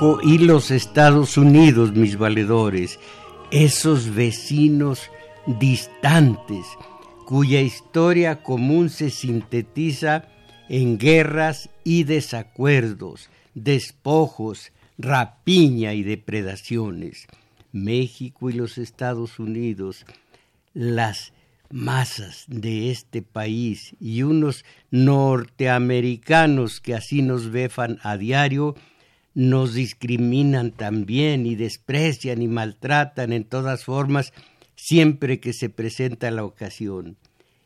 México y los Estados Unidos, mis valedores, esos vecinos distantes cuya historia común se sintetiza en guerras y desacuerdos, despojos, rapiña y depredaciones. México y los Estados Unidos, las masas de este país y unos norteamericanos que así nos befan a diario, nos discriminan también y desprecian y maltratan en todas formas siempre que se presenta la ocasión.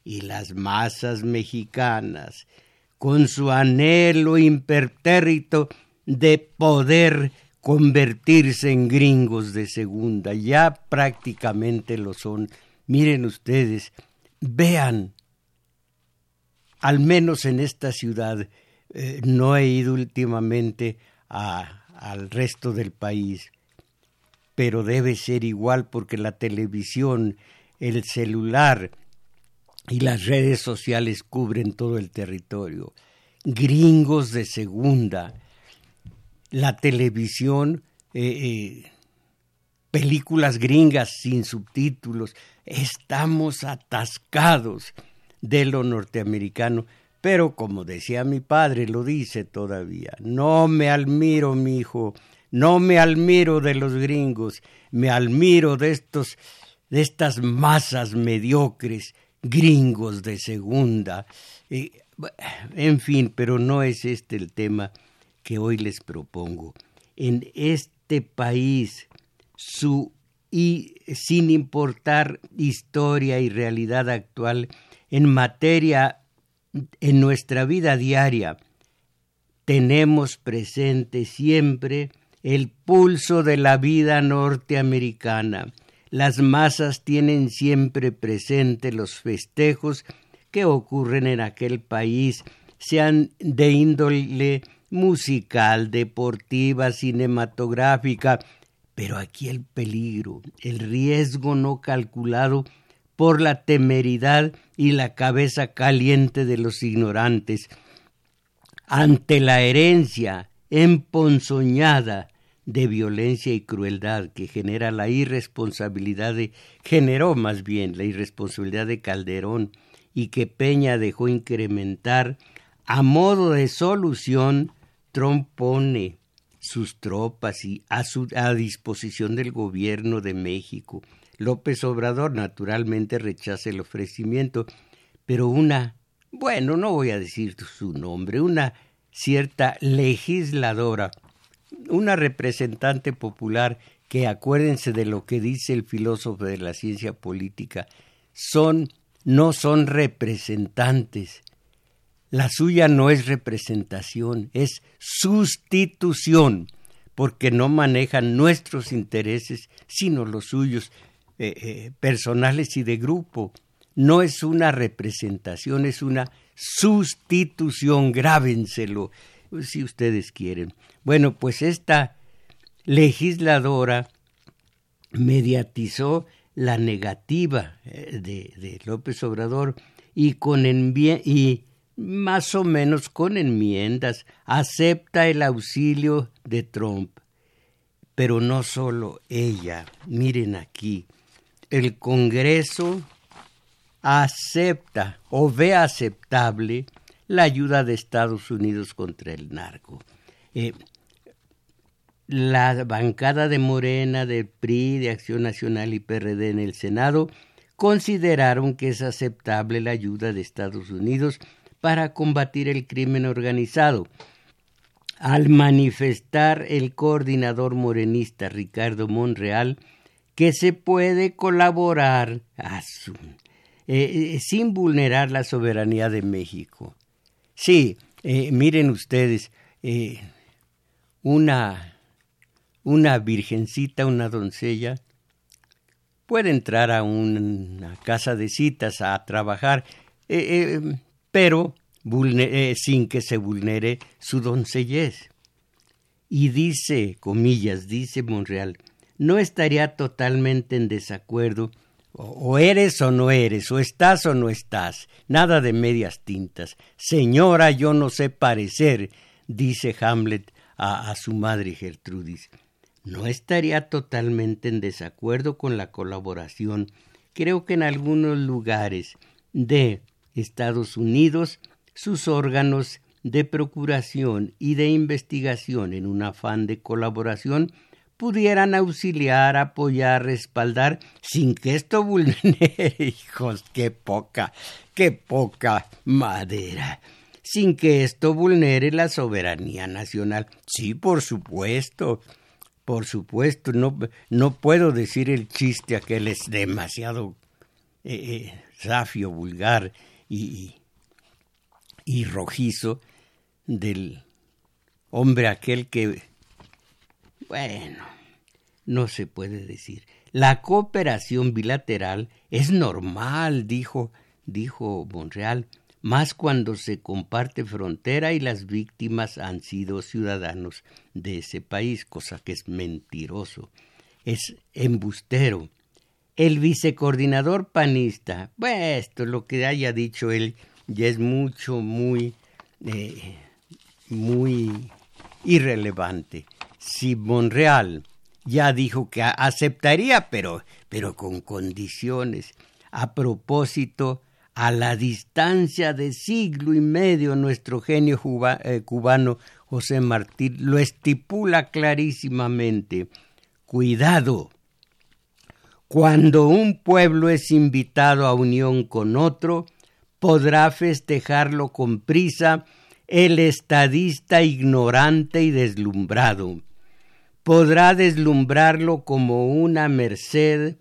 Y las masas mexicanas, con su anhelo impertérrito de poder convertirse en gringos de segunda, ya prácticamente lo son. Miren ustedes, vean, al menos en esta ciudad, eh, no he ido últimamente al resto del país, pero debe ser igual porque la televisión, el celular y las redes sociales cubren todo el territorio. Gringos de segunda, la televisión, eh, eh, películas gringas sin subtítulos, estamos atascados de lo norteamericano pero como decía mi padre, lo dice todavía, no me admiro, mi hijo, no me admiro de los gringos, me admiro de estos de estas masas mediocres, gringos de segunda. en fin, pero no es este el tema que hoy les propongo. En este país, su y sin importar historia y realidad actual en materia en nuestra vida diaria tenemos presente siempre el pulso de la vida norteamericana. Las masas tienen siempre presente los festejos que ocurren en aquel país, sean de índole musical, deportiva, cinematográfica, pero aquí el peligro, el riesgo no calculado por la temeridad y la cabeza caliente de los ignorantes, ante la herencia emponzoñada de violencia y crueldad que genera la irresponsabilidad de generó más bien la irresponsabilidad de Calderón y que Peña dejó incrementar a modo de solución Trump pone sus tropas y a, su, a disposición del gobierno de México López Obrador naturalmente rechaza el ofrecimiento, pero una, bueno, no voy a decir su nombre, una cierta legisladora, una representante popular que acuérdense de lo que dice el filósofo de la ciencia política, son no son representantes. La suya no es representación, es sustitución, porque no manejan nuestros intereses, sino los suyos. Eh, eh, personales y de grupo. No es una representación, es una sustitución, grábenselo, si ustedes quieren. Bueno, pues esta legisladora mediatizó la negativa eh, de, López Obrador y con y más o menos con enmiendas acepta el auxilio de Trump. Pero no solo ella, miren aquí, el Congreso acepta o ve aceptable la ayuda de Estados Unidos contra el narco. Eh, la bancada de Morena, de PRI, de Acción Nacional y PRD en el Senado consideraron que es aceptable la ayuda de Estados Unidos para combatir el crimen organizado. Al manifestar el coordinador morenista Ricardo Monreal que se puede colaborar eh, eh, sin vulnerar la soberanía de México. Sí, eh, miren ustedes, una una virgencita, una doncella, puede entrar a una casa de citas a trabajar, pero sin que se vulnere su doncellez. Y dice, comillas, dice Monreal, no estaría totalmente en desacuerdo, o eres o no eres, o estás o no estás, nada de medias tintas. Señora, yo no sé parecer, dice Hamlet a, a su madre Gertrudis no estaría totalmente en desacuerdo con la colaboración. Creo que en algunos lugares de Estados Unidos sus órganos de procuración y de investigación en un afán de colaboración pudieran auxiliar, apoyar, respaldar, sin que esto vulnere, hijos, qué poca, qué poca madera, sin que esto vulnere la soberanía nacional. Sí, por supuesto, por supuesto, no, no puedo decir el chiste aquel es demasiado eh, eh, vulgar y, y rojizo del hombre aquel que, bueno, no se puede decir. La cooperación bilateral es normal, dijo, dijo Monreal, más cuando se comparte frontera y las víctimas han sido ciudadanos de ese país, cosa que es mentiroso, es embustero. El vicecoordinador panista, pues esto lo que haya dicho él ya es mucho, muy, eh, muy irrelevante. Si Monreal ya dijo que aceptaría, pero, pero con condiciones. A propósito, a la distancia de siglo y medio nuestro genio eh, cubano José Martí lo estipula clarísimamente. Cuidado. Cuando un pueblo es invitado a unión con otro, podrá festejarlo con prisa el estadista ignorante y deslumbrado. Podrá deslumbrarlo como una merced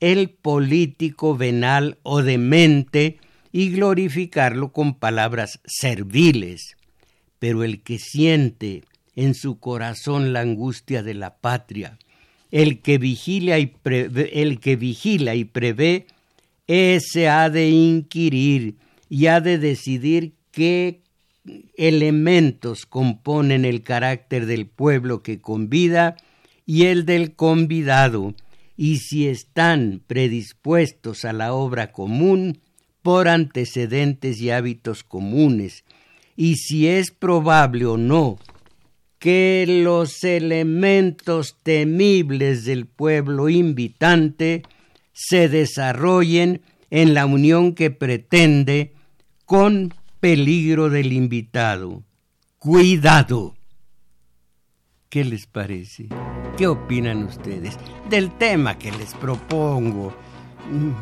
el político venal o demente y glorificarlo con palabras serviles. Pero el que siente en su corazón la angustia de la patria, el que vigila y prevé, el que vigila y ese ha de inquirir y ha de decidir qué elementos componen el carácter del pueblo que convida y el del convidado, y si están predispuestos a la obra común por antecedentes y hábitos comunes, y si es probable o no que los elementos temibles del pueblo invitante se desarrollen en la unión que pretende con peligro del invitado. Cuidado. ¿Qué les parece? ¿Qué opinan ustedes del tema que les propongo? Mm,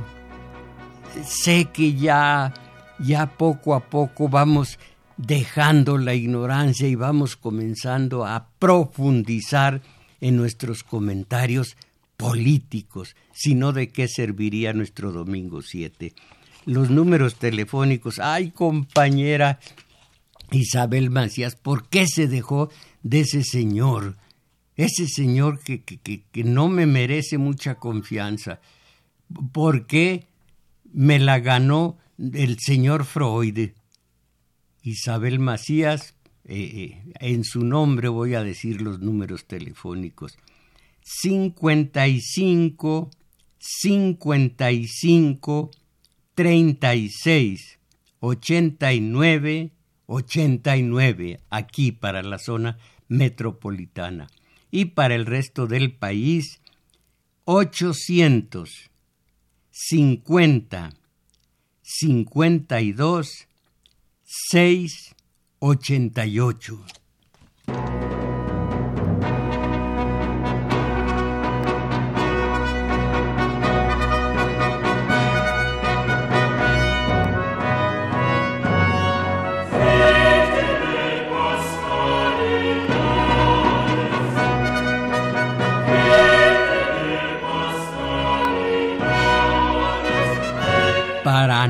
sé que ya, ya poco a poco vamos dejando la ignorancia y vamos comenzando a profundizar en nuestros comentarios políticos, sino de qué serviría nuestro domingo 7. Los números telefónicos, ay compañera Isabel Macías, ¿por qué se dejó de ese señor, ese señor que, que, no me merece mucha confianza. ¿Por qué me la ganó el señor Freud? Isabel Macías, eh, eh, en su nombre voy a decir los números telefónicos. 55 55 36 89 89 aquí para la zona metropolitana y para el resto del país 850 52 6 88.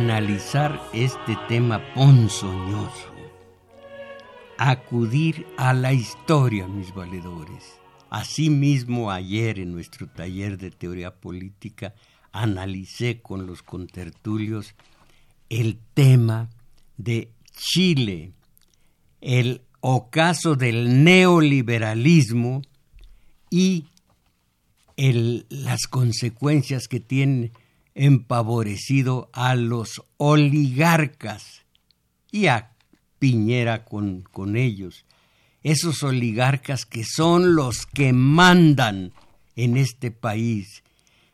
Analizar este tema ponzoñoso. Acudir a la historia, mis valedores. Asimismo, ayer en nuestro taller de teoría política analicé con los contertulios el tema de Chile, el ocaso del neoliberalismo y las consecuencias que tiene empavorecido a los oligarcas y a Piñera con, con ellos. Esos oligarcas que son los que mandan en este país,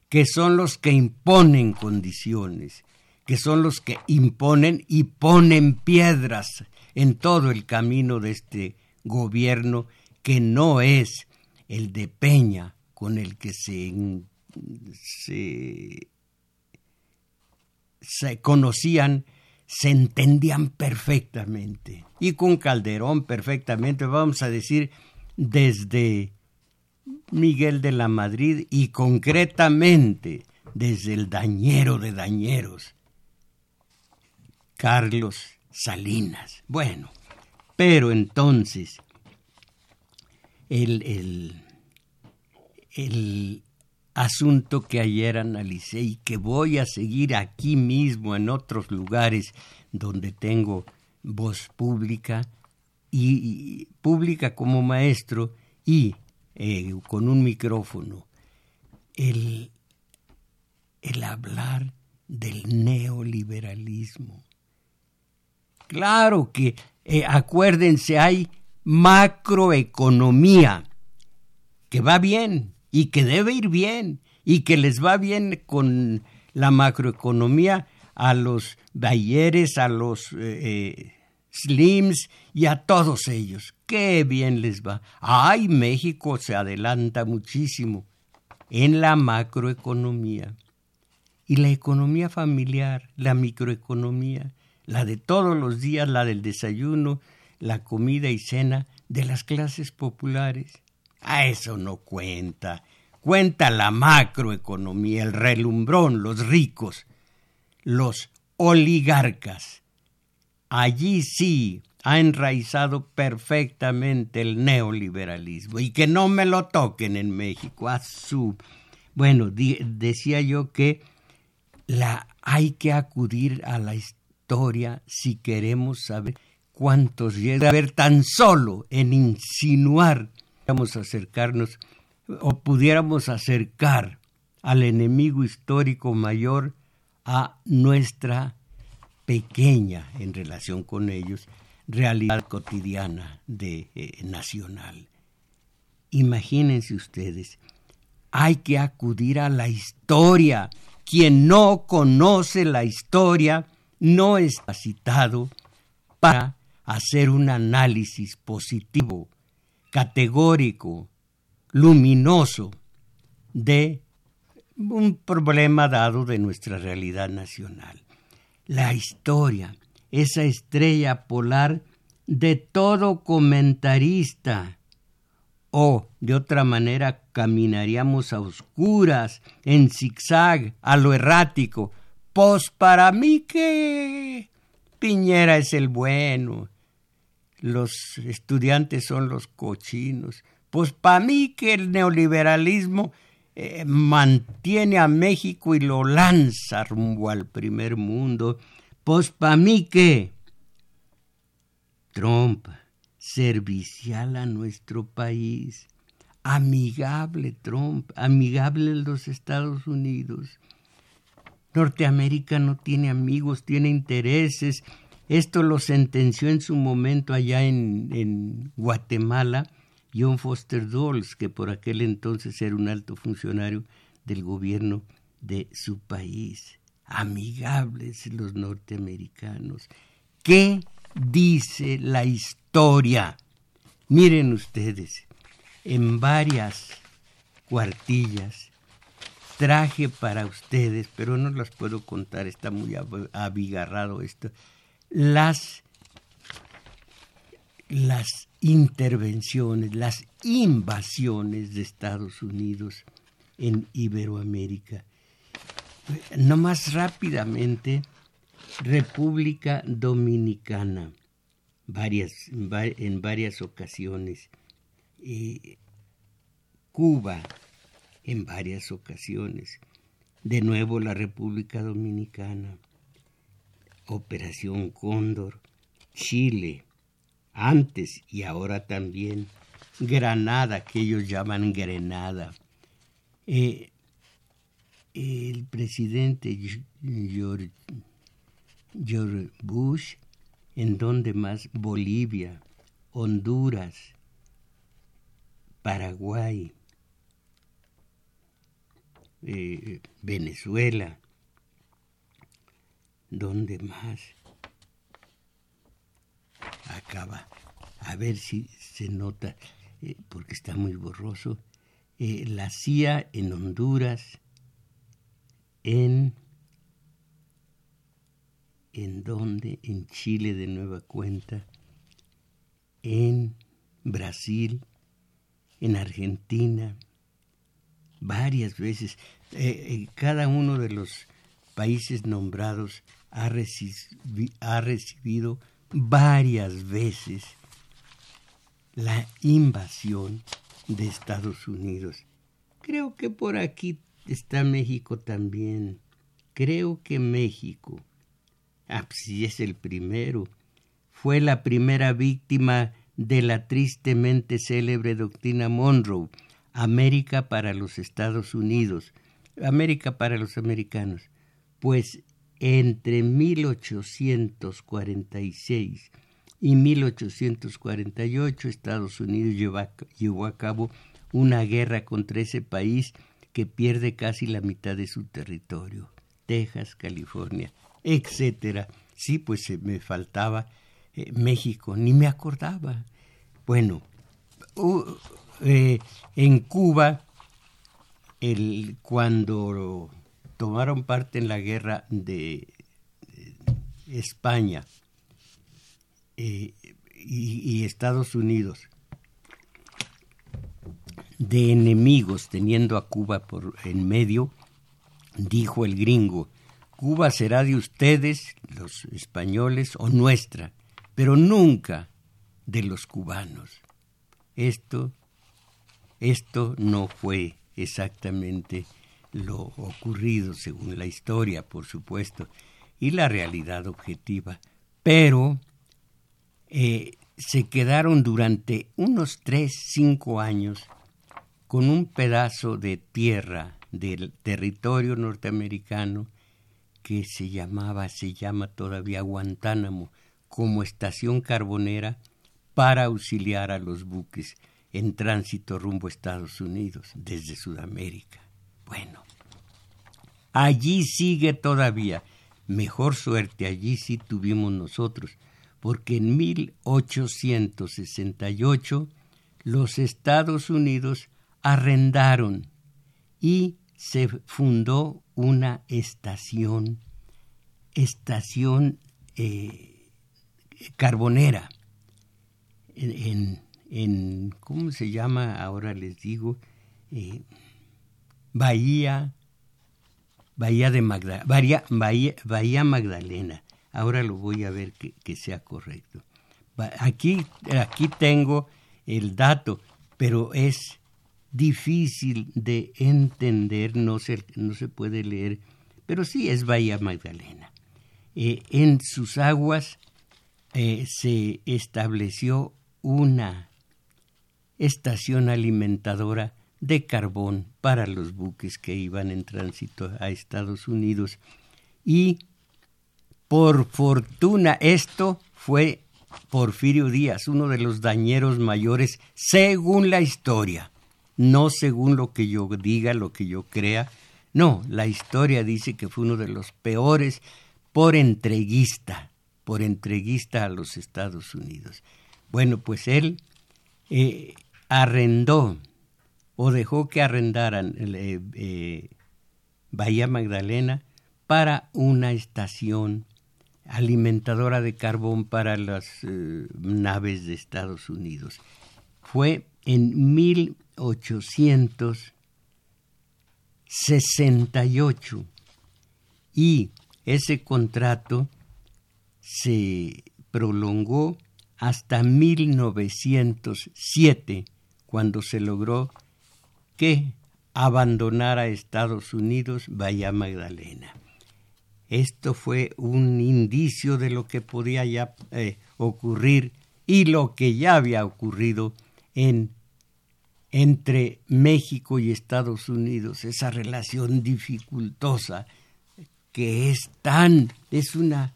que son los que imponen condiciones, que son los que imponen y ponen piedras en todo el camino de este gobierno que no es el de Peña con el que se, se se conocían, se entendían perfectamente. Y con Calderón perfectamente, vamos a decir, desde Miguel de la Madrid y concretamente desde el dañero de dañeros, Carlos Salinas. Bueno, pero entonces el, el, el asunto que ayer analicé y que voy a seguir aquí mismo en otros lugares donde tengo voz pública y, pública como maestro y eh, con un micrófono el, el hablar del neoliberalismo. Claro que, eh, acuérdense, hay macroeconomía que va bien, y que debe ir bien y que les va bien con la macroeconomía a los Bayeres, a los eh, eh, Slims y a todos ellos. Qué bien les va. Ay, México se adelanta muchísimo en la macroeconomía. Y la economía familiar, la microeconomía, la de todos los días, la del desayuno, la comida y cena de las clases populares. A eso no cuenta. Cuenta la macroeconomía, el relumbrón, los ricos, los oligarcas. Allí sí ha enraizado perfectamente el neoliberalismo y que no me lo toquen en México. A su... Bueno, decía yo que la, hay que acudir a la historia si queremos saber cuántos llega a ver tan solo en insinuar A acercarnos o pudiéramos acercar al enemigo histórico mayor a nuestra pequeña en relación con ellos realidad cotidiana de eh, nacional. Imagínense ustedes, hay que acudir a la historia. Quien no conoce la historia no está citado para hacer un análisis positivo categórico, luminoso de un problema dado de nuestra realidad nacional. La historia, esa estrella polar de todo comentarista, o de otra manera caminaríamos a oscuras, en zigzag, a lo errático. Pues para mí que Piñera es el bueno, los estudiantes son los cochinos. Pues para mí que el neoliberalismo eh, mantiene a México y lo lanza rumbo al primer mundo. Pues para mí que Trump, servicial a nuestro país, amigable Trump, amigable en los Estados Unidos. Norteamérica no tiene amigos, tiene intereses esto lo sentenció en su momento allá en, Guatemala John Foster Dulles, que por aquel entonces era un alto funcionario del gobierno de su país. amigables los norteamericanos. ¿Qué dice la historia? Miren ustedes, en varias cuartillas traje para ustedes, pero no las puedo contar, está muy abigarrado esto, las, las intervenciones, las invasiones de Estados Unidos en Iberoamérica. No más rápidamente, República Dominicana, varias, en varias ocasiones. Cuba, en varias ocasiones. De nuevo la República Dominicana. Operación Cóndor. Chile, antes y ahora también. Granada, que ellos llaman Grenada. Eh, el presidente George, Bush, en donde más Bolivia, Honduras, Paraguay, eh, Venezuela, donde más acaba, a ver si se nota, eh, porque está muy borroso, eh, la CIA en Honduras, en en donde en Chile de nueva cuenta, en Brasil, en Argentina, varias veces. Eh, cada uno de los países nombrados ha, ha recibido varias veces la invasión de Estados Unidos. Creo que por aquí está México también. Creo que México, ah, si pues es el primero, fue la primera víctima de la tristemente célebre doctrina Monroe, América para los Estados Unidos, América para los americanos. Pues entre 1846 y 1848 Estados Unidos llevó a cabo una guerra contra ese país que pierde casi la mitad de su territorio, Texas, California, etcétera. Sí, pues me faltaba eh, México, ni me acordaba. Bueno, eh, en Cuba, el, cuando tomaron parte en la guerra de, España eh, y, Estados Unidos, de enemigos teniendo a Cuba por en medio, dijo el gringo, Cuba será de ustedes, los españoles, o nuestra, pero nunca de los cubanos. Esto, esto no fue exactamente lo ocurrido según la historia, por supuesto, y la realidad objetiva, pero eh, se quedaron durante unos tres, cinco años con un pedazo de tierra del territorio norteamericano que se llamaba, se llama todavía Guantánamo, como estación carbonera para auxiliar a los buques en tránsito rumbo a Estados Unidos desde Sudamérica. Bueno, allí sigue todavía. Mejor suerte allí sí tuvimos nosotros, porque en 1868 los Estados Unidos arrendaron y se fundó una estación, estación eh, carbonera en, en, ¿cómo se llama? Ahora les digo, eh, Bahía, Bahía de Magdalena, Bahía, Bahía, Magdalena. Ahora lo voy a ver que, sea correcto. Aquí, aquí tengo el dato, pero es difícil de entender, no se, no se puede leer, pero sí es Bahía Magdalena. Eh, en sus aguas eh, se estableció una estación alimentadora de carbón para los buques que iban en tránsito a Estados Unidos. Y por fortuna esto fue Porfirio Díaz, uno de los dañeros mayores según la historia, no según lo que yo diga, lo que yo crea, No, la historia dice que fue uno de los peores por entreguista, por entreguista a los Estados Unidos. Bueno, pues él eh, arrendó o dejó que arrendaran eh, eh, Bahía Magdalena para una estación alimentadora de carbón para las naves de Estados Unidos. Fue en 1868 y ese contrato se prolongó hasta 1907, cuando se logró que abandonara Estados Unidos Bahía Magdalena. Esto fue un indicio de lo que podía ya eh, ocurrir y lo que ya había ocurrido en entre México y Estados Unidos, esa relación dificultosa que es tan, es una,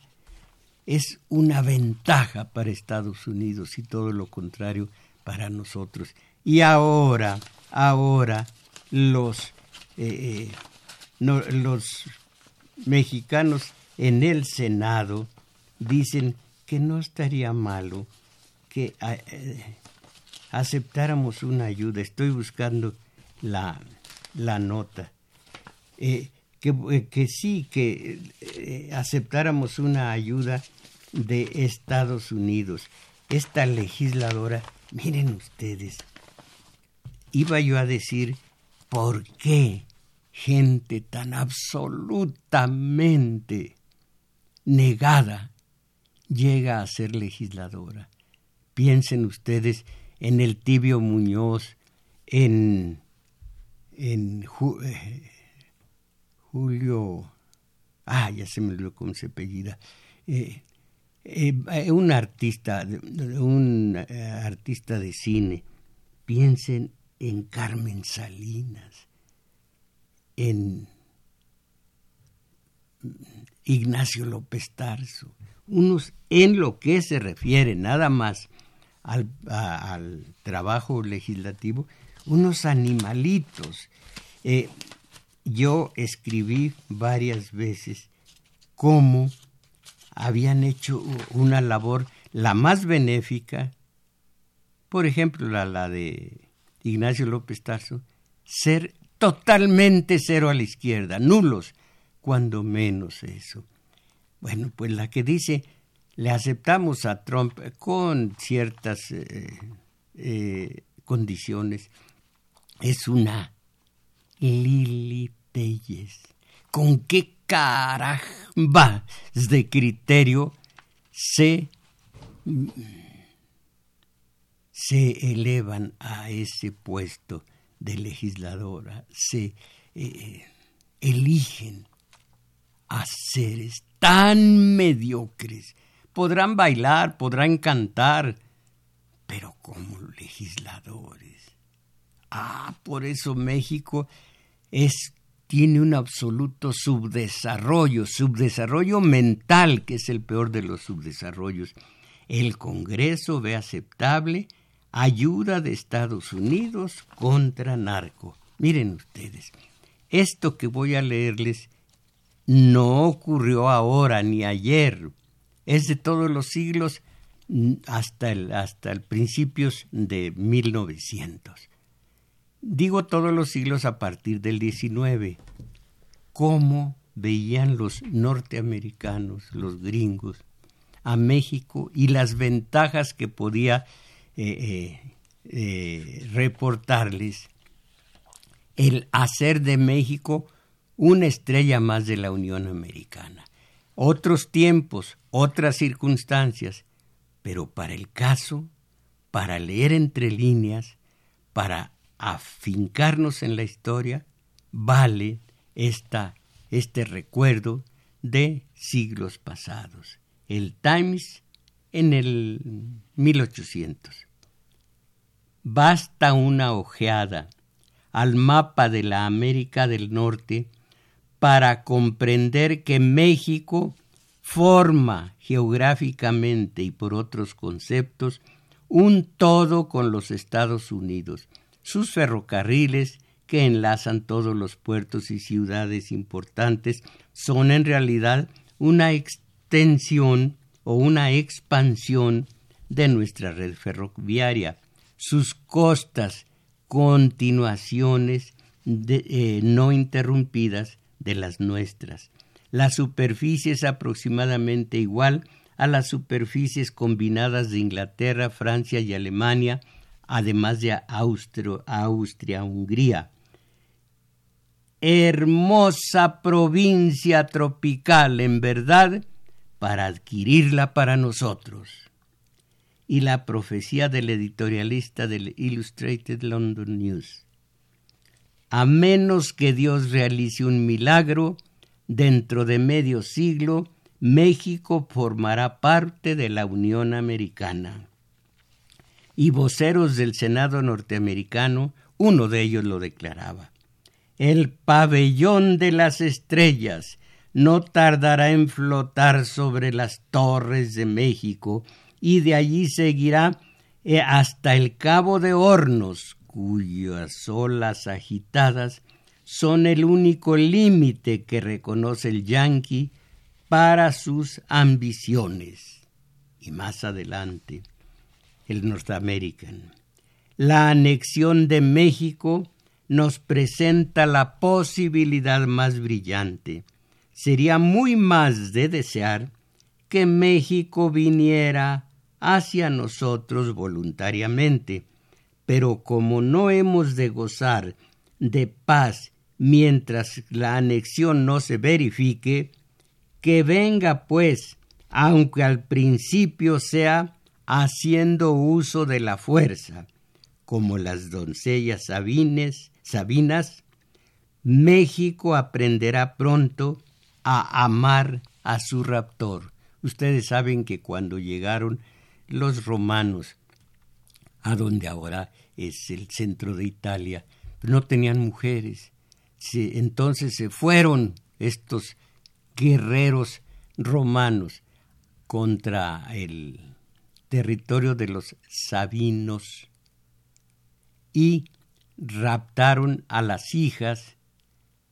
es una ventaja para Estados Unidos y todo lo contrario para nosotros. Y ahora, ahora los, eh, eh, los mexicanos en el Senado dicen que no estaría malo que eh, aceptáramos una ayuda. Estoy buscando la, la nota. Eh, que, sí, que aceptáramos una ayuda de Estados Unidos. Esta legisladora, miren ustedes, iba yo a decir, ¿por qué gente tan absolutamente negada llega a ser legisladora? Piensen ustedes en el tibio Muñoz, en, en eh, Julio, ah, ya se me olvidó cómo se eh, eh, un artista, un artista de cine, piensen en Carmen Salinas, en Ignacio López Tarso, unos en lo que se refiere nada más al, trabajo legislativo, unos animalitos. Yo escribí varias veces cómo habían hecho una labor la más benéfica, por ejemplo la, la de Ignacio López Tarso, ser totalmente cero a la izquierda, nulos, cuando menos eso. Bueno, pues la que dice, le aceptamos a Trump con ciertas eh, eh, condiciones, es una Lili ¿Con qué caramba de criterio se, se elevan a ese puesto de legisladora? Se eh, eligen a seres tan mediocres. Podrán bailar, podrán cantar, pero como legisladores. Ah, por eso México es tiene un absoluto subdesarrollo, subdesarrollo mental, que es el peor de los subdesarrollos. El Congreso ve aceptable ayuda de Estados Unidos contra narco. Miren ustedes, esto que voy a leerles no ocurrió ahora ni ayer, es de todos los siglos hasta el, hasta el principios de 1900. Digo todos los siglos a partir del XIX. ¿Cómo veían los norteamericanos, los gringos, a México y las ventajas que podía eh, eh, eh, reportarles el hacer de México una estrella más de la Unión Americana. Otros tiempos, otras circunstancias, pero para el caso, para leer entre líneas, para afincarnos en la historia, vale esta, este recuerdo de siglos pasados. El Times en el 1800. Basta una ojeada al mapa de la América del Norte para comprender que México forma geográficamente y por otros conceptos un todo con los Estados Unidos sus ferrocarriles que enlazan todos los puertos y ciudades importantes son en realidad una extensión o una expansión de nuestra red ferroviaria. Sus costas, continuaciones eh, no interrumpidas de las nuestras. La superficie es aproximadamente igual a las superficies combinadas de Inglaterra, Francia y Alemania, además de Austria, Hungría. Hermosa provincia tropical, en verdad, para adquirirla para nosotros. Y la profecía del editorialista del Illustrated London News. A menos que Dios realice un milagro, dentro de medio siglo, México formará parte de la Unión Americana. Y voceros del Senado norteamericano, uno de ellos lo declaraba. El pabellón de las estrellas no tardará en flotar sobre las torres de México y de allí seguirá eh, hasta el Cabo de Hornos, cuyas olas agitadas son el único límite que reconoce el yanqui para sus ambiciones. Y más adelante, el North American. La anexión de México nos presenta la posibilidad más brillante. Sería muy más de desear que México viniera hacia nosotros voluntariamente, pero como no hemos de gozar de paz mientras la anexión no se verifique, que venga pues, aunque al principio sea haciendo uso de la fuerza, como las doncellas sabines, sabinas, México aprenderá pronto a amar a su raptor. Ustedes saben que cuando llegaron los romanos a donde ahora es el centro de Italia, no tenían mujeres. entonces se fueron estos guerreros romanos contra el territorio de los sabinos y raptaron a las hijas,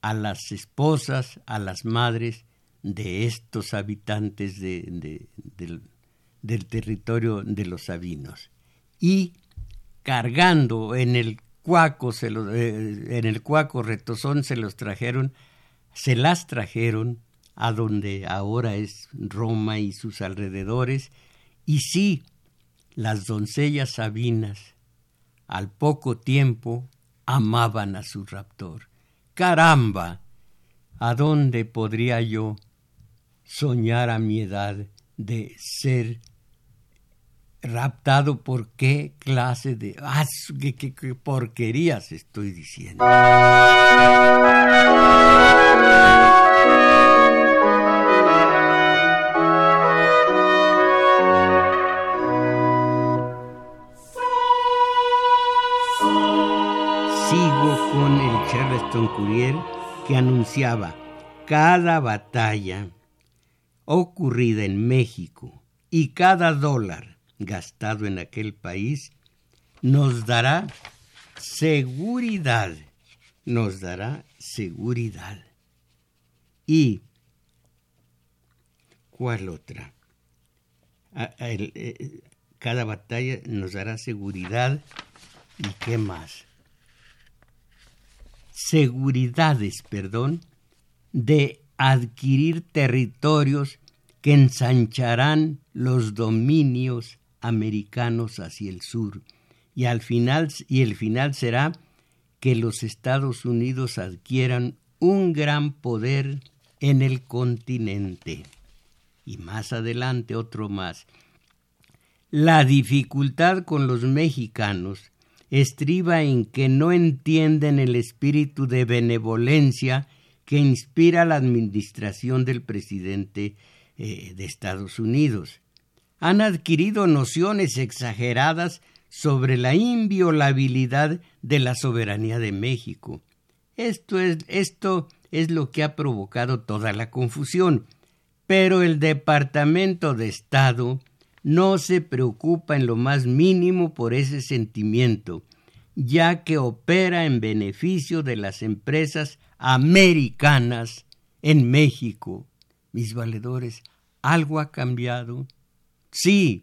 a las esposas, a las madres de estos habitantes del, del, territorio de los sabinos. Y cargando en el cuaco, eh, en el cuaco retozón se los trajeron, se las trajeron a donde ahora es Roma y sus alrededores, y sí, las doncellas sabinas al poco tiempo amaban a su raptor. Caramba, ¿a dónde podría yo soñar a mi edad de ser raptado por qué clase de... ¡Ah, qué porquerías estoy diciendo! Charleston Courier que anunciaba cada batalla ocurrida en México y cada dólar gastado en aquel país nos dará seguridad, nos dará seguridad. ¿Y cuál otra? Eh, cada batalla nos dará seguridad y qué más seguridades, perdón, de adquirir territorios que ensancharán los dominios americanos hacia el sur y al final y el final será que los Estados Unidos adquieran un gran poder en el continente. Y más adelante otro más. La dificultad con los mexicanos estriba en que no entienden el espíritu de benevolencia que inspira la administración del presidente eh, de Estados Unidos. Han adquirido nociones exageradas sobre la inviolabilidad de la soberanía de México. Esto es, esto es lo que ha provocado toda la confusión. Pero el Departamento de Estado no se preocupa en lo más mínimo por ese sentimiento, ya que opera en beneficio de las empresas americanas en México. Mis valedores, ¿algo ha cambiado? Sí,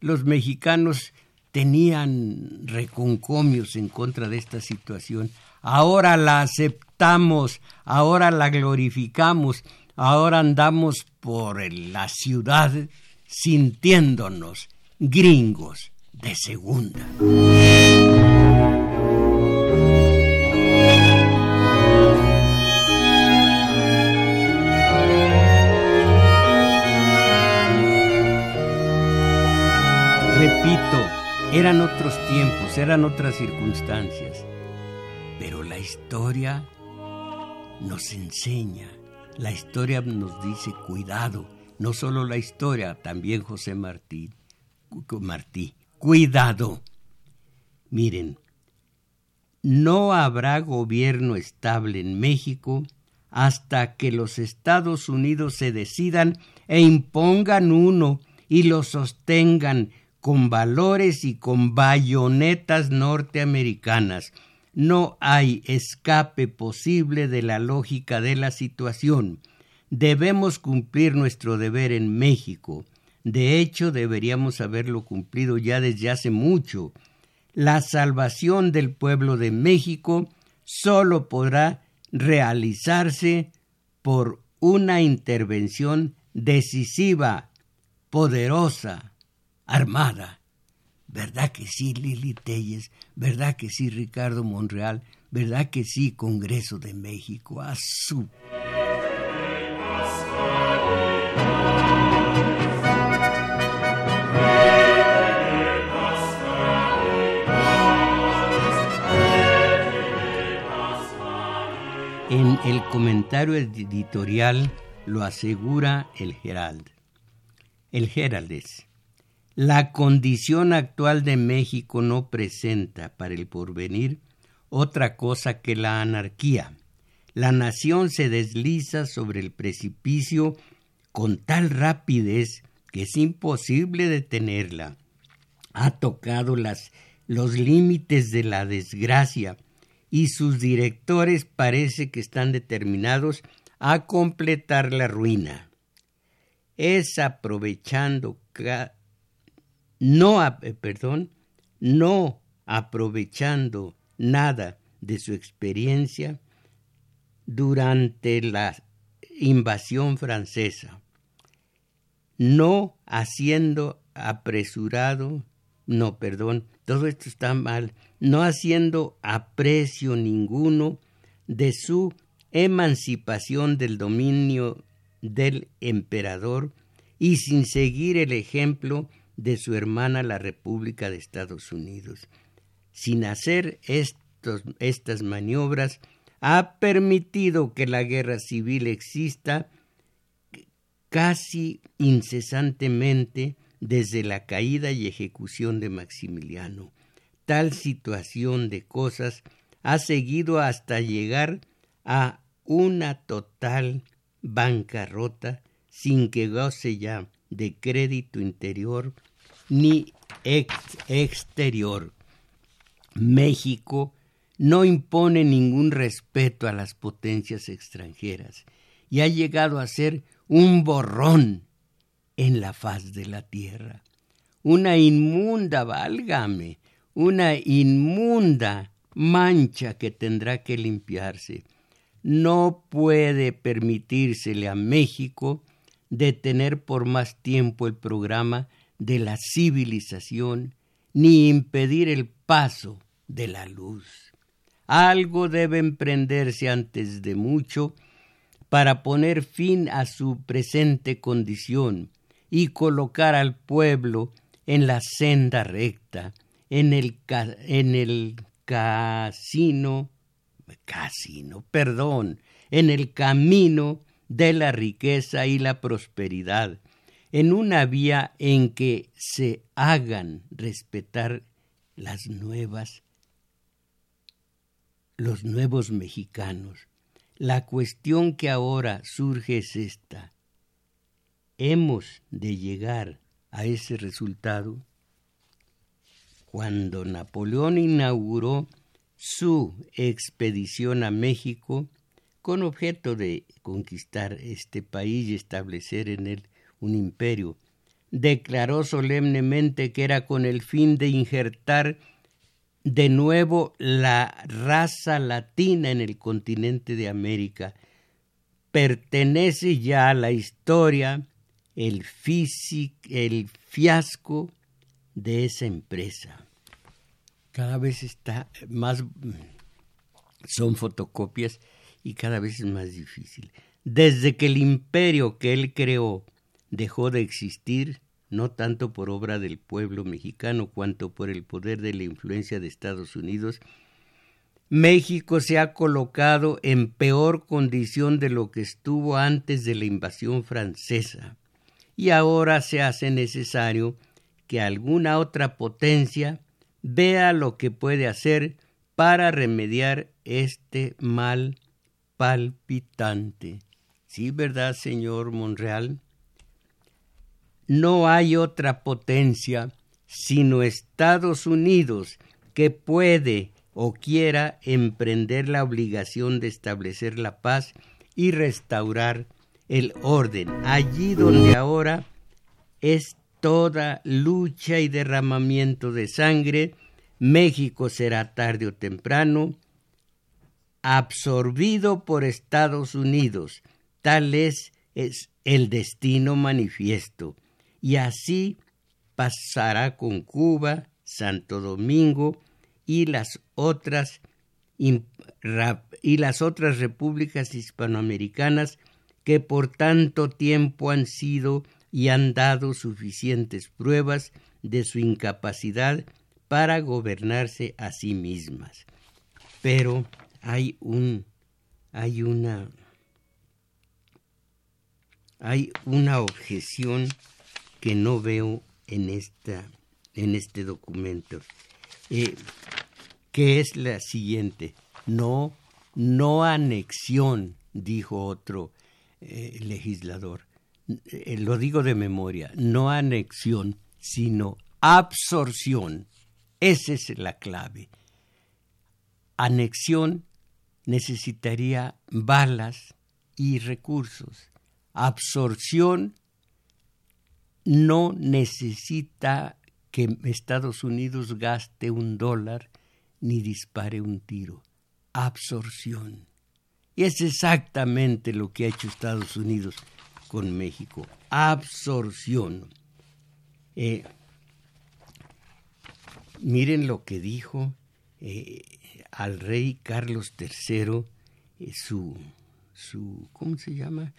los mexicanos tenían reconcomios en contra de esta situación. Ahora la aceptamos, ahora la glorificamos, ahora andamos por la ciudad sintiéndonos gringos de segunda. Eran otros tiempos, eran otras circunstancias, pero la historia nos enseña, la historia nos dice cuidado, no solo la historia, también José Martí, Martí, cuidado. Miren, no habrá gobierno estable en México hasta que los Estados Unidos se decidan e impongan uno y lo sostengan con valores y con bayonetas norteamericanas. No hay escape posible de la lógica de la situación. Debemos cumplir nuestro deber en México. De hecho, deberíamos haberlo cumplido ya desde hace mucho. La salvación del pueblo de México solo podrá realizarse por una intervención decisiva, poderosa, armada. ¿Verdad que sí, Lili Telles? ¿Verdad que sí, Ricardo Monreal? ¿Verdad que sí, Congreso de México? A su En el comentario editorial lo asegura el Herald. El Herald es, la condición actual de México no presenta para el porvenir otra cosa que la anarquía. La nación se desliza sobre el precipicio con tal rapidez que es imposible detenerla. Ha tocado las, los límites de la desgracia y sus directores parece que están determinados a completar la ruina. Es aprovechando no, eh, perdón, no aprovechando nada de su experiencia durante la invasión francesa, no haciendo apresurado, no, perdón, todo esto está mal, no haciendo aprecio ninguno de su emancipación del dominio del emperador y sin seguir el ejemplo de su hermana la República de Estados Unidos. Sin hacer estos, estas maniobras, ha permitido que la guerra civil exista casi incesantemente desde la caída y ejecución de Maximiliano. Tal situación de cosas ha seguido hasta llegar a una total bancarrota sin que goce ya de crédito interior ni exterior. México no impone ningún respeto a las potencias extranjeras y ha llegado a ser un borrón en la faz de la tierra. Una inmunda, válgame, una inmunda mancha que tendrá que limpiarse. No puede permitírsele a México detener por más tiempo el programa de la civilización ni impedir el paso de la luz. Algo debe emprenderse antes de mucho para poner fin a su presente condición y colocar al pueblo en la senda recta, en el, en el casino, casino, perdón, en el camino de la riqueza y la prosperidad, en una vía en que se hagan respetar las nuevas, los nuevos mexicanos. La cuestión que ahora surge es esta. ¿Hemos de llegar a ese resultado? cuando Napoleón inauguró su expedición a México con objeto de conquistar este país y establecer en él un imperio, declaró solemnemente que era con el fin de injertar de nuevo la raza latina en el continente de América. Pertenece ya a la historia el, el fiasco de esa empresa. Cada vez está más, son fotocopias y cada vez es más difícil. Desde que el imperio que él creó dejó de existir, no tanto por obra del pueblo mexicano cuanto por el poder de la influencia de Estados Unidos, México se ha colocado en peor condición de lo que estuvo antes de la invasión francesa y ahora se hace necesario que alguna otra potencia vea lo que puede hacer para remediar este mal palpitante. Sí, ¿verdad, señor Monreal? No hay otra potencia sino Estados Unidos que puede o quiera emprender la obligación de establecer la paz y restaurar el orden. Allí donde ahora es toda lucha y derramamiento de sangre, México será tarde o temprano absorbido por Estados Unidos. Tal es, es el destino manifiesto y así pasará con Cuba, Santo Domingo y las otras y las otras repúblicas hispanoamericanas que por tanto tiempo han sido y han dado suficientes pruebas de su incapacidad para gobernarse a sí mismas. Pero hay un hay una hay una objeción que no veo en, esta, en este documento, eh, que es la siguiente. No, no anexión, dijo otro eh, legislador. Eh, lo digo de memoria, no anexión, sino absorción. Esa es la clave. Anexión necesitaría balas y recursos. Absorción no necesita que Estados Unidos gaste un dólar ni dispare un tiro. Absorción. Y es exactamente lo que ha hecho Estados Unidos con México. Absorción. Eh, miren lo que dijo eh, al rey Carlos III, eh, su, su, ¿cómo se llama?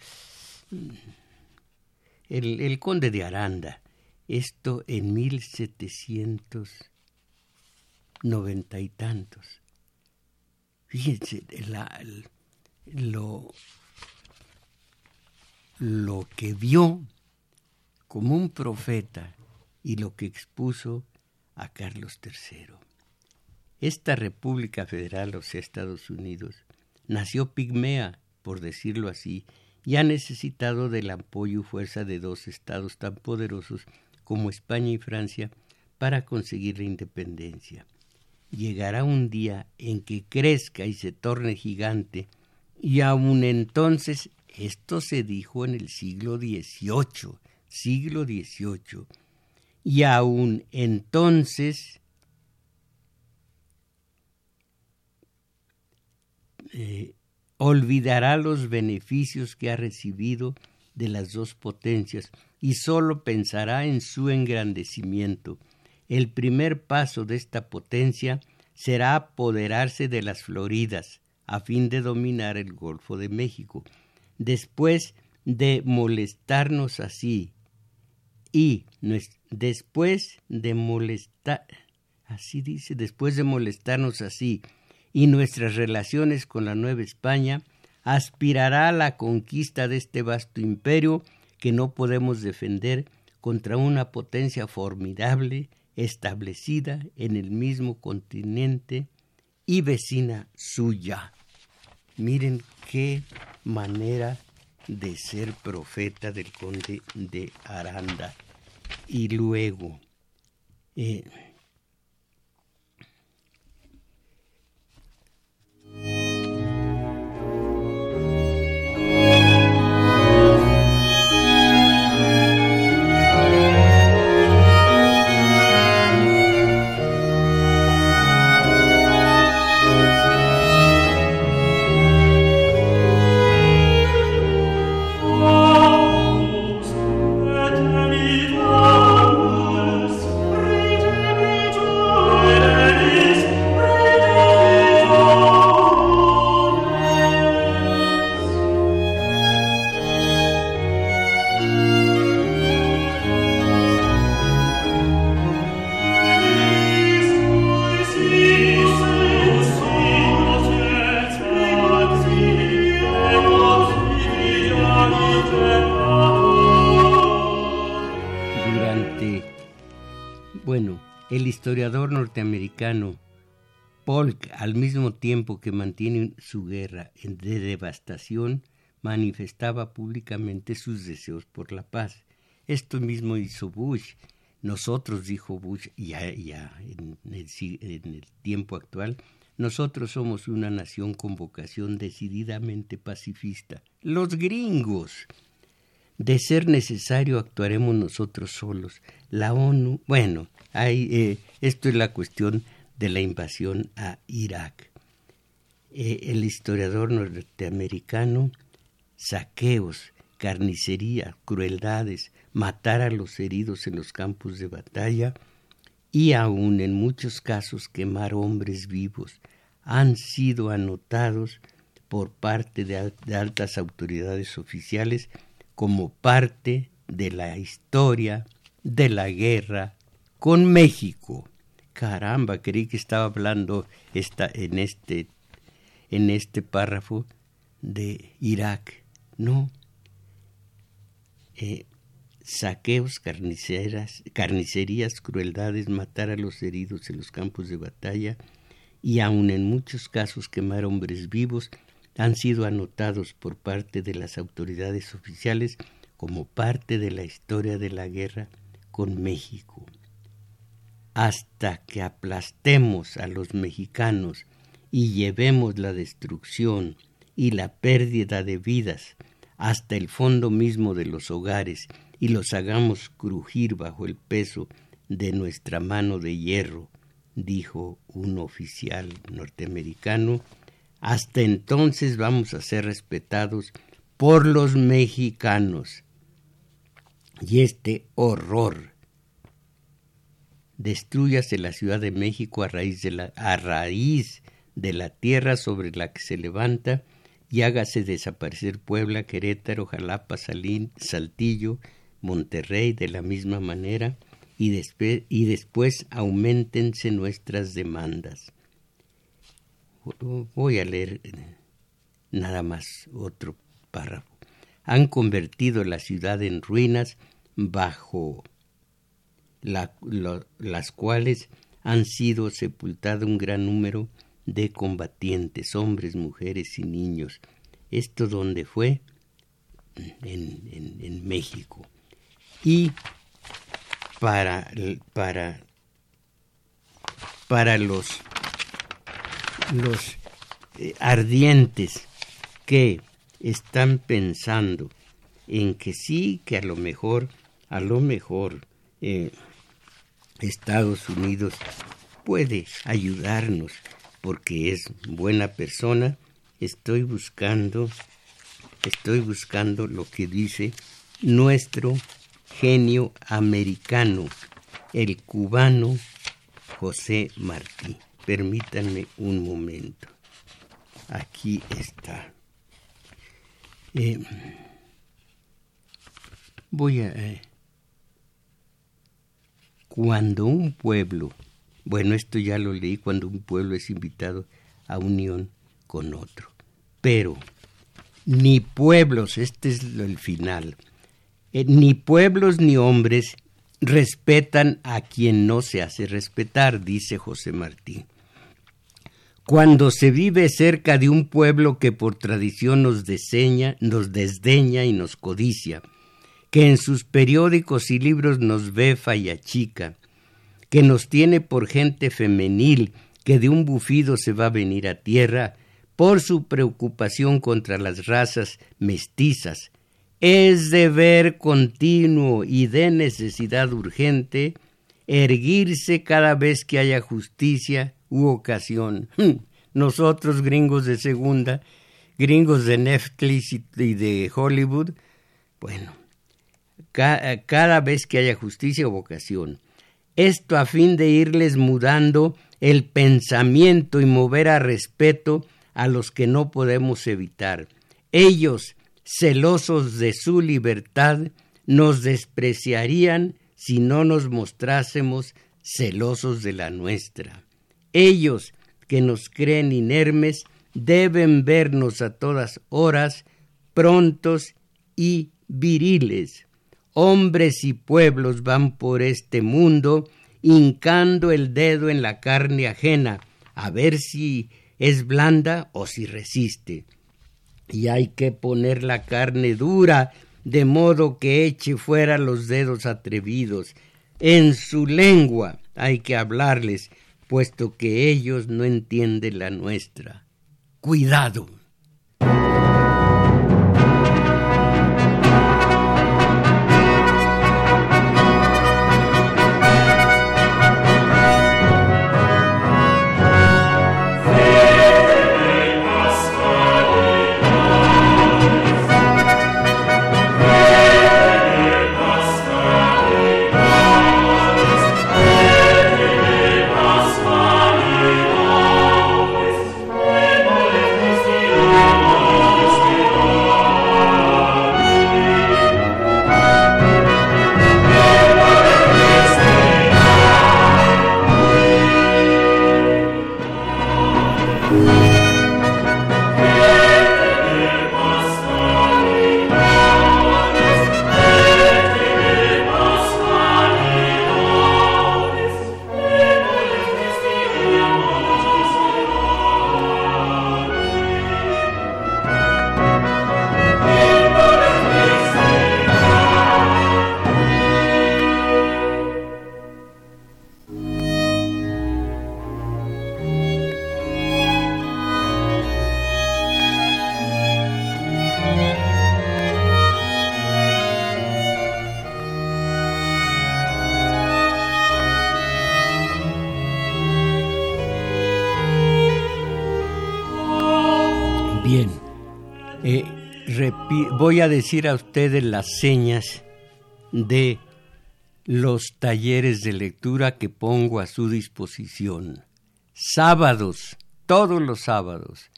El, conde de Aranda, esto en mil setecientos noventa y tantos. Fíjense, lo, lo que vio como un profeta y lo que expuso a Carlos III. Esta República Federal, sea, Estados Unidos, nació pigmea, por decirlo así, y ha necesitado del apoyo y fuerza de dos estados tan poderosos como España y Francia para conseguir la independencia. Llegará un día en que crezca y se torne gigante, y aun entonces esto se dijo en el siglo XVIII, siglo XVIII, y aun entonces eh, olvidará los beneficios que ha recibido de las dos potencias y sólo pensará en su engrandecimiento. El primer paso de esta potencia será apoderarse de las Floridas, a fin de dominar el Golfo de México. Después de molestarnos así, y después de molestar, así dice, después de molestarnos así, y nuestras relaciones con la Nueva España, aspirará a la conquista de este vasto imperio que no podemos defender contra una potencia formidable establecida en el mismo continente y vecina suya. Miren qué manera de ser profeta del conde de Aranda. Y luego, eh, el historiador norteamericano Polk, al mismo tiempo que mantiene su guerra de devastación, manifestaba públicamente sus deseos por la paz. Esto mismo hizo Bush. Nosotros, dijo Bush, ya, ya en, el, tiempo actual, nosotros somos una nación con vocación decididamente pacifista. Los gringos. De ser necesario, actuaremos nosotros solos. La ONU, bueno, hay, eh, esto es la cuestión de la invasión a Irak. Eh, el historiador norteamericano, saqueos, carnicería, crueldades, matar a los heridos en los campos de batalla y aún en muchos casos quemar hombres vivos han sido anotados por parte de altas autoridades oficiales como parte de la historia de la guerra con México caramba, creí que estaba hablando en, este, en este párrafo de Irak. No. Eh, saqueos, carnicerías, crueldades, matar a los heridos en los campos de batalla y aun en muchos casos quemar hombres vivos han sido anotados por parte de las autoridades oficiales como parte de la historia de la guerra con México. Hasta que aplastemos a los mexicanos y llevemos la destrucción y la pérdida de vidas hasta el fondo mismo de los hogares y los hagamos crujir bajo el peso de nuestra mano de hierro, dijo un oficial norteamericano, hasta entonces vamos a ser respetados por los mexicanos. Y este horror destruyase la Ciudad de México a raíz de la, a raíz de la tierra sobre la que se levanta y hágase desaparecer Puebla, Querétaro, Jalapa, Salín, Saltillo, Monterrey de la misma manera y, y después aumentense nuestras demandas. Voy a leer eh, nada más otro párrafo. Han convertido la ciudad en ruinas bajo las cuales han sido sepultado un gran número de combatientes, hombres, mujeres y niños. Esto donde fue en, en, México. Y para, para, para los, los eh, ardientes que están pensando en que sí, que a lo mejor, a lo mejor eh, Estados Unidos puede ayudarnos porque es buena persona. Estoy buscando, estoy buscando lo que dice nuestro genio americano, el cubano José Martí. Permítanme un momento. Aquí está. Eh, voy a... Eh, cuando un pueblo, bueno, esto ya lo leí, cuando un pueblo es invitado a unión con otro, pero ni pueblos, este es el final, eh, ni pueblos ni hombres respetan a quien no se hace respetar, dice José Martín. Cuando se vive cerca de un pueblo que por tradición nos deseña, nos desdeña y nos codicia, que en sus periódicos y libros nos befa y achica, que nos tiene por gente femenil, que de un bufido se va a venir a tierra, por su preocupación contra las razas mestizas. Es deber continuo y de necesidad urgente erguirse cada vez que haya justicia u ocasión. Nosotros, gringos de segunda, gringos de Netflix y de Hollywood, bueno, cada vez que haya justicia o vocación. Esto a fin de irles mudando el pensamiento y mover a respeto a los que no podemos evitar. Ellos, celosos de su libertad, nos despreciarían si no nos mostrásemos celosos de la nuestra. Ellos, que nos creen inermes, deben vernos a todas horas prontos y viriles. hombres y pueblos van por este mundo hincando el dedo en la carne ajena, a ver si es blanda o si resiste. Y hay que poner la carne dura, de modo que eche fuera los dedos atrevidos. En su lengua hay que hablarles, puesto que ellos no entienden la nuestra. Cuidado. Voy a decir a ustedes las señas de los talleres de lectura que pongo a su disposición. Sábados, todos los sábados,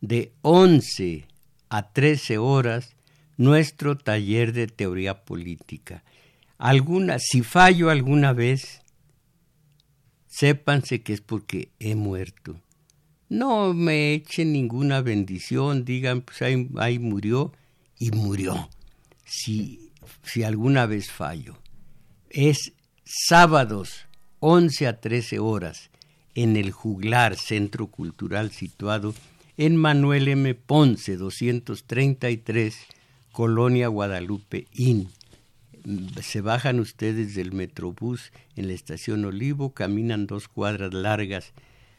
de 11 a 13 horas, nuestro taller de teoría política. Alguna, si fallo alguna vez, sépanse que es porque he muerto. No me echen ninguna bendición, digan, pues ahí, ahí murió y murió. Si, si alguna vez fallo. Es sábados 11 a 13 horas en el Juglar Centro Cultural situado en Manuel M. Ponce 233, Colonia Guadalupe Inn. Se bajan ustedes del Metrobús en la estación Olivo, caminan dos cuadras largas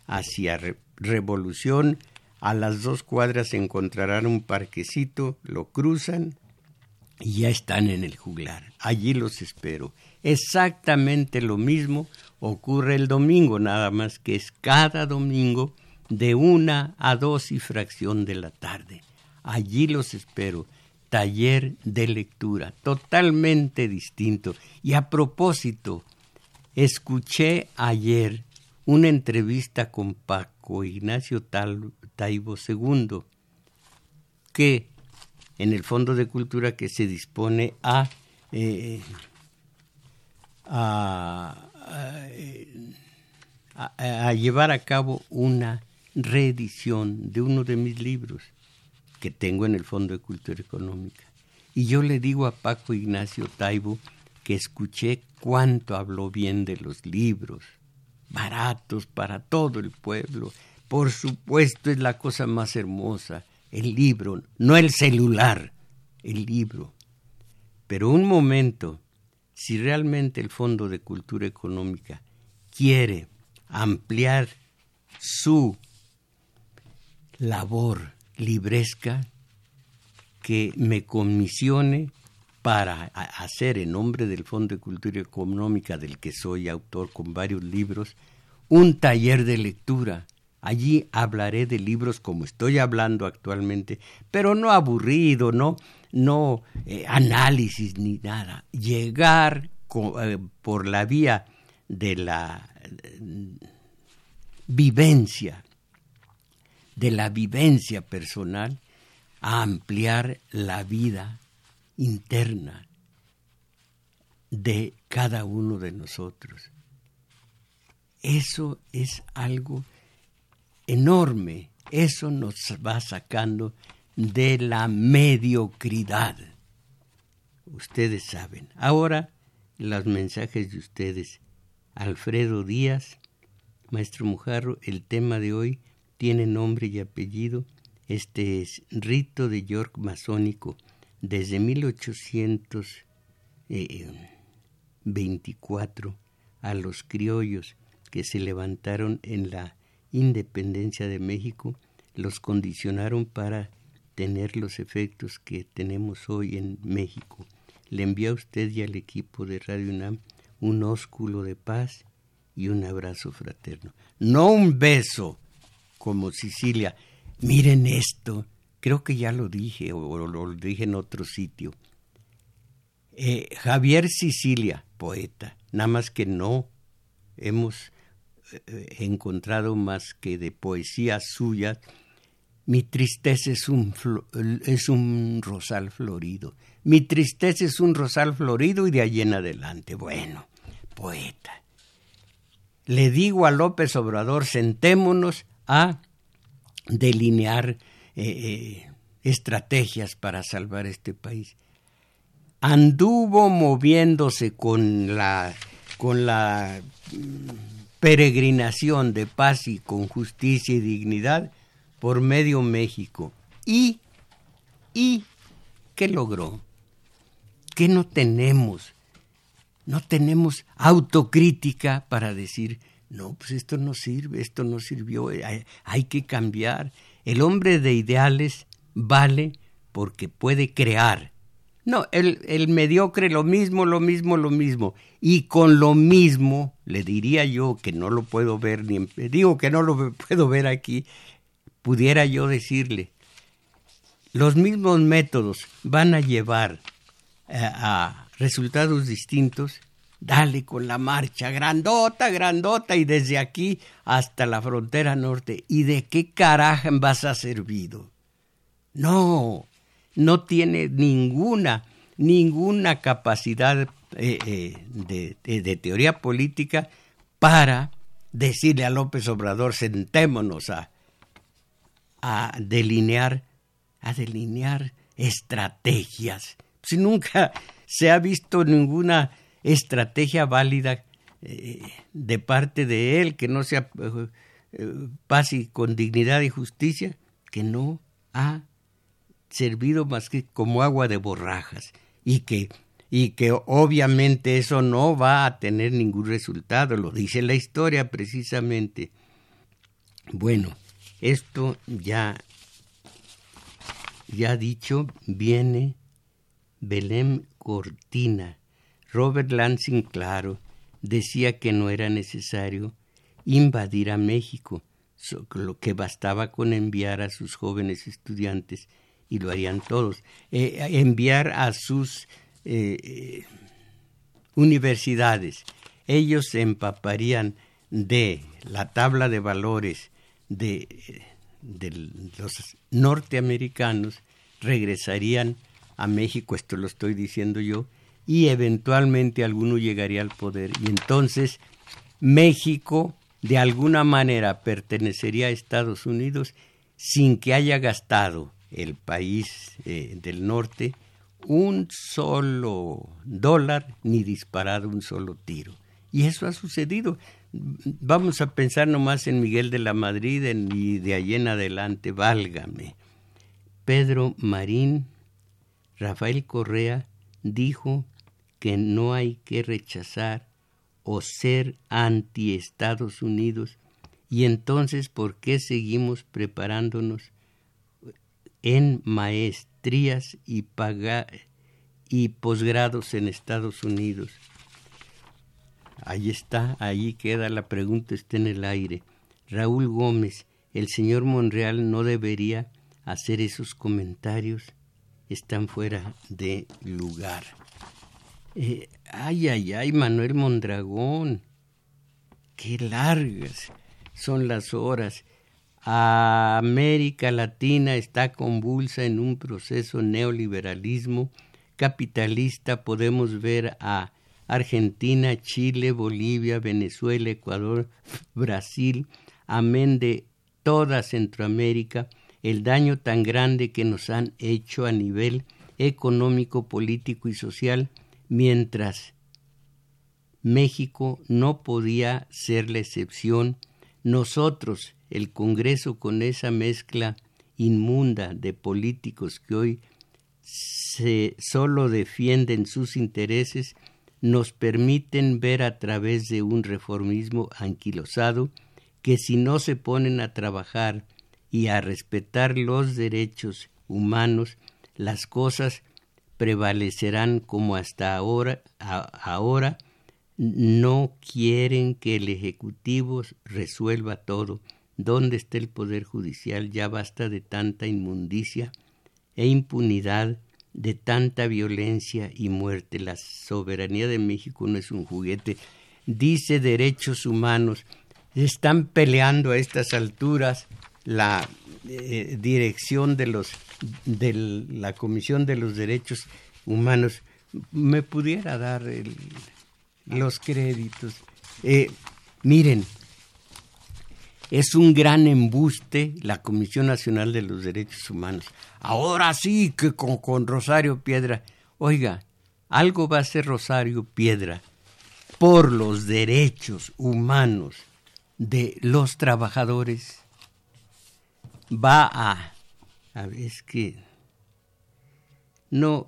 hacia Revolución a las dos cuadras encontrarán un parquecito, lo cruzan y ya están en el juglar. Allí los espero. Exactamente lo mismo ocurre el domingo, nada más que es cada domingo de una a dos y fracción de la tarde. Allí los espero. Taller de lectura, totalmente distinto. Y a propósito, escuché ayer una entrevista con Paco Ignacio Tal, Taibo II, que en el Fondo de Cultura que se dispone a, eh, a, a, llevar a cabo una reedición de uno de mis libros que tengo en el Fondo de Cultura Económica. Y yo le digo a Paco Ignacio Taibo que escuché cuánto habló bien de los libros, baratos para todo el pueblo, por supuesto, es la cosa más hermosa, el libro, no el celular, el libro. Pero un momento, si realmente el Fondo de Cultura Económica quiere ampliar su labor libresca, que me comisione para hacer en nombre del Fondo de Cultura Económica, del que soy autor con varios libros, un taller de lectura Allí hablaré de libros como estoy hablando actualmente, pero no aburrido, no, no eh, análisis ni nada. Llegar eh, por la vía de la eh, vivencia, de la vivencia personal, a ampliar la vida interna de cada uno de nosotros. Eso es algo enorme. Eso nos va sacando de la mediocridad. ustedes saben. Ahora, los mensajes de ustedes. Alfredo Díaz, maestro Mujarro, el tema de hoy tiene nombre y apellido. Este es Rito de York Masónico desde 1824 a los criollos que se levantaron en la independencia de México, los condicionaron para tener los efectos que tenemos hoy en México. Le envío a usted y al equipo de Radio UNAM un ósculo de paz y un abrazo fraterno. No un beso como Sicilia. Miren esto, creo que ya lo dije o lo dije en otro sitio. Eh, Javier Sicilia, poeta, nada más que no hemos encontrado más que de poesía suya. Mi tristeza es un, es un rosal florido. Mi tristeza es un rosal florido y de allí en adelante. Bueno, poeta. Le digo a López Obrador, sentémonos a delinear eh, eh, estrategias para salvar este país. Anduvo moviéndose con la, con la peregrinación de paz y con justicia y dignidad por medio México. Y, y, ¿qué logró? ¿Qué no tenemos? No tenemos autocrítica para decir, no, pues esto no sirve, esto no sirvió, hay, hay que cambiar. El hombre de ideales vale porque puede crear, no, el, mediocre lo mismo, lo mismo, lo mismo. Y con lo mismo, le diría yo que no lo puedo ver, ni digo que no lo puedo ver aquí, pudiera yo decirle, los mismos métodos van a llevar a, eh, a resultados distintos. Dale con la marcha, grandota, grandota, y desde aquí hasta la frontera norte. ¿Y de qué carajo vas a servido? No, no tiene ninguna, ninguna capacidad eh, eh, de, teoría política para decirle a López Obrador, sentémonos a, a delinear, a delinear estrategias. Si nunca se ha visto ninguna estrategia válida eh, de parte de él que no sea paz y con dignidad y justicia, que no ha servido más que como agua de borrajas y que y que obviamente eso no va a tener ningún resultado, lo dice la historia precisamente. Bueno, esto ya ya dicho, viene Belém Cortina. Robert Lansing, claro, decía que no era necesario invadir a México, lo que bastaba con enviar a sus jóvenes estudiantes y lo harían todos, eh, enviar a sus eh, universidades. Ellos se empaparían de la tabla de valores de los norteamericanos, regresarían a México, esto lo estoy diciendo yo, y eventualmente alguno llegaría al poder. Y entonces México de alguna manera pertenecería a Estados Unidos sin que haya gastado el país eh, del norte un solo dólar ni disparado un solo tiro. Y eso ha sucedido. Vamos a pensar nomás en Miguel de la Madrid y de allí en adelante, válgame. Pedro Marín, Rafael Correa dijo que no hay que rechazar o ser anti Estados Unidos y entonces ¿por qué seguimos preparándonos en maestrías y, posgrados en Estados Unidos. Ahí está, ahí queda la pregunta, está en el aire. Raúl Gómez, el señor Monreal no debería hacer esos comentarios, están fuera de lugar. Eh, ay, ay, ay, Manuel Mondragón, qué largas son las horas. América Latina está convulsa en un proceso neoliberalismo capitalista. Podemos ver a Argentina, Chile, Bolivia, Venezuela, Ecuador, Brasil, amén de toda Centroamérica, el daño tan grande que nos han hecho a nivel económico, político y social, mientras México no podía ser la excepción. Nosotros, el Congreso, con esa mezcla inmunda de políticos que hoy se solo defienden sus intereses, nos permiten ver a través de un reformismo anquilosado que si no se ponen a trabajar y a respetar los derechos humanos, las cosas prevalecerán como hasta ahora, ahora no quieren que el Ejecutivo resuelva todo. ¿Dónde está el Poder Judicial? Ya basta de tanta inmundicia e impunidad, de tanta violencia y muerte. La soberanía de México no es un juguete. Dice derechos humanos. Están peleando a estas alturas la eh, dirección de los de la Comisión de los Derechos Humanos. ¿Me pudiera dar los créditos. Eh, miren, es un gran embuste la Comisión Nacional de los Derechos Humanos. Ahora sí que con, Rosario Piedra. Oiga, algo va a ser Rosario Piedra por los derechos humanos de los trabajadores. Va a... A ver, es que... No...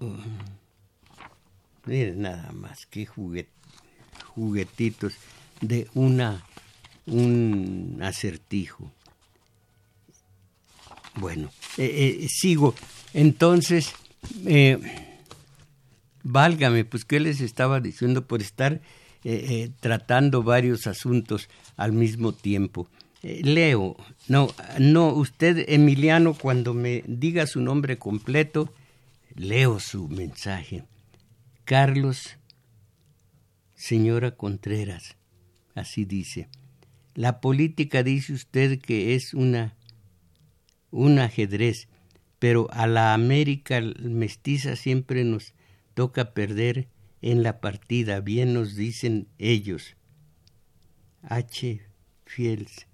Miren nada más, juguete juguetitos de una un acertijo. Bueno, eh, eh, sigo. Entonces, eh, válgame, pues, ¿qué les estaba diciendo por estar tratando varios asuntos al mismo tiempo? Leo, no, no, usted, Emiliano, cuando me diga su nombre completo, leo su mensaje. Carlos Señora Contreras, así dice. La política dice usted que es una un ajedrez, pero a la América mestiza siempre nos toca perder en la partida, bien nos dicen ellos. H. Fiels.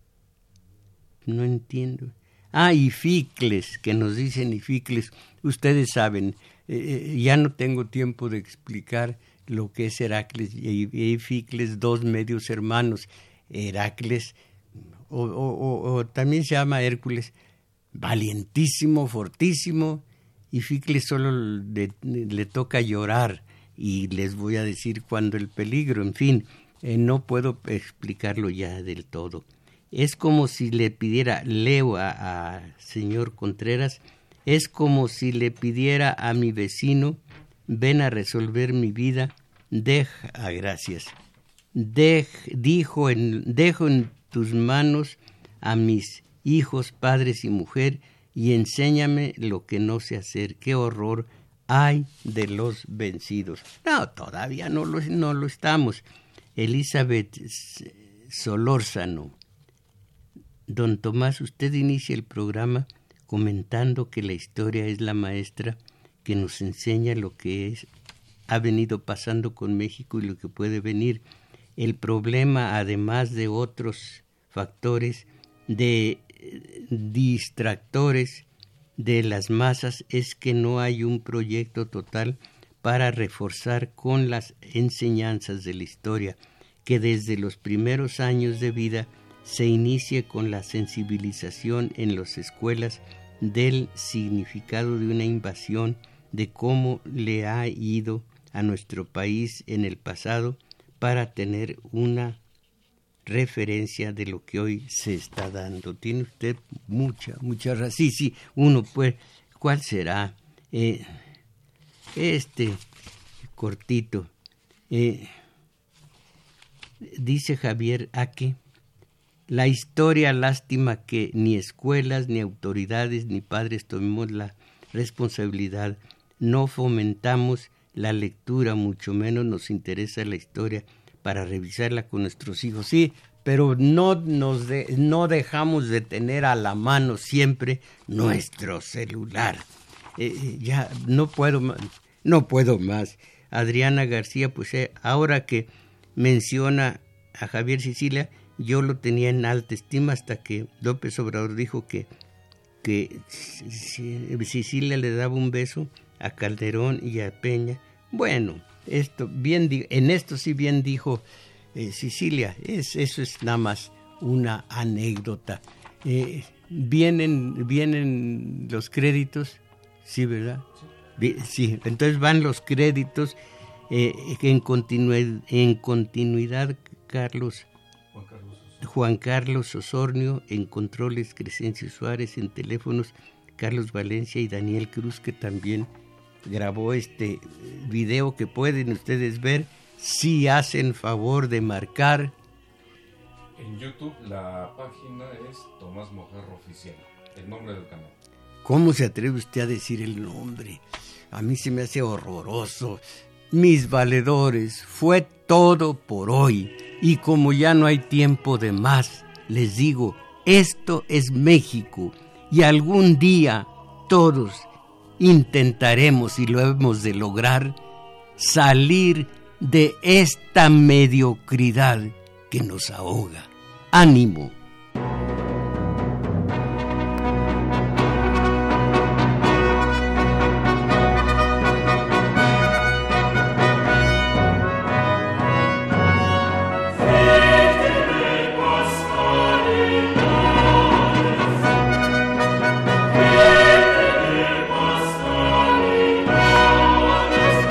No entiendo. Ah, y Ficles, que nos dicen Ficles. Ustedes saben, eh, eh, ya no tengo tiempo de explicar lo que es Heracles y Ficles, dos medios hermanos. Heracles, o, también se llama Hércules, valientísimo, fortísimo, y Ficles solo le, toca llorar, y les voy a decir cuando el peligro, en fin, eh, no puedo explicarlo ya del todo. Es como si le pidiera, leo a, a señor Contreras, es como si le pidiera a mi vecino, ven a resolver mi vida deja, ah, dijo dejo en tus manos a mis hijos, padres y mujer, y enséñame lo que no sé hacer. Qué horror hay de los vencidos. No, todavía no lo, no lo estamos. Elizabeth Solórzano. Don Tomás, usted inicia el programa comentando que la historia es la maestra que nos enseña lo que es ha venido pasando con México y lo que puede venir. El problema, además de otros factores de eh, distractores de las masas, es que no hay un proyecto total para reforzar con las enseñanzas de la historia, que desde los primeros años de vida se inicie con la sensibilización en las escuelas del significado de una invasión, de cómo le ha ido a nuestro país en el pasado para tener una referencia de lo que hoy se está dando. Tiene usted mucha, mucha razón. Sí, sí, uno pues, ¿cuál será? Eh, este cortito. Eh, dice Javier Aque, la historia lástima que ni escuelas, ni autoridades, ni padres tomemos la responsabilidad, no fomentamos la lectura, mucho menos nos interesa la historia para revisarla con nuestros hijos. Sí, pero no, nos no dejamos de tener a la mano siempre nuestro celular. Eh, eh, ya no puedo más, no puedo más. Adriana García, pues eh, ahora que menciona a Javier Sicilia, yo lo tenía en alta estima hasta que López Obrador dijo que, que Sicilia le daba un beso a Calderón y a Peña. Bueno, esto bien en esto sí bien dijo eh, Sicilia, es, eso es nada más una anécdota. Eh, vienen, vienen los créditos, sí, ¿verdad? Sí, entonces van los créditos eh, en, continuidad, en continuidad Carlos Juan Carlos Osornio en controles, Crescencio Suárez en teléfonos, Carlos Valencia y Daniel Cruz que también grabó este video que pueden ustedes ver si hacen favor de marcar. En YouTube la página es Tomás Mojarro Oficial, el nombre del canal. ¿Cómo se atreve usted a decir el nombre? A mí se me hace horroroso. Mis valedores, fue todo por hoy. Y como ya no hay tiempo de más, les digo, esto es México y algún día todos intentaremos, y lo hemos de lograr, salir de esta mediocridad que nos ahoga. Ánimo.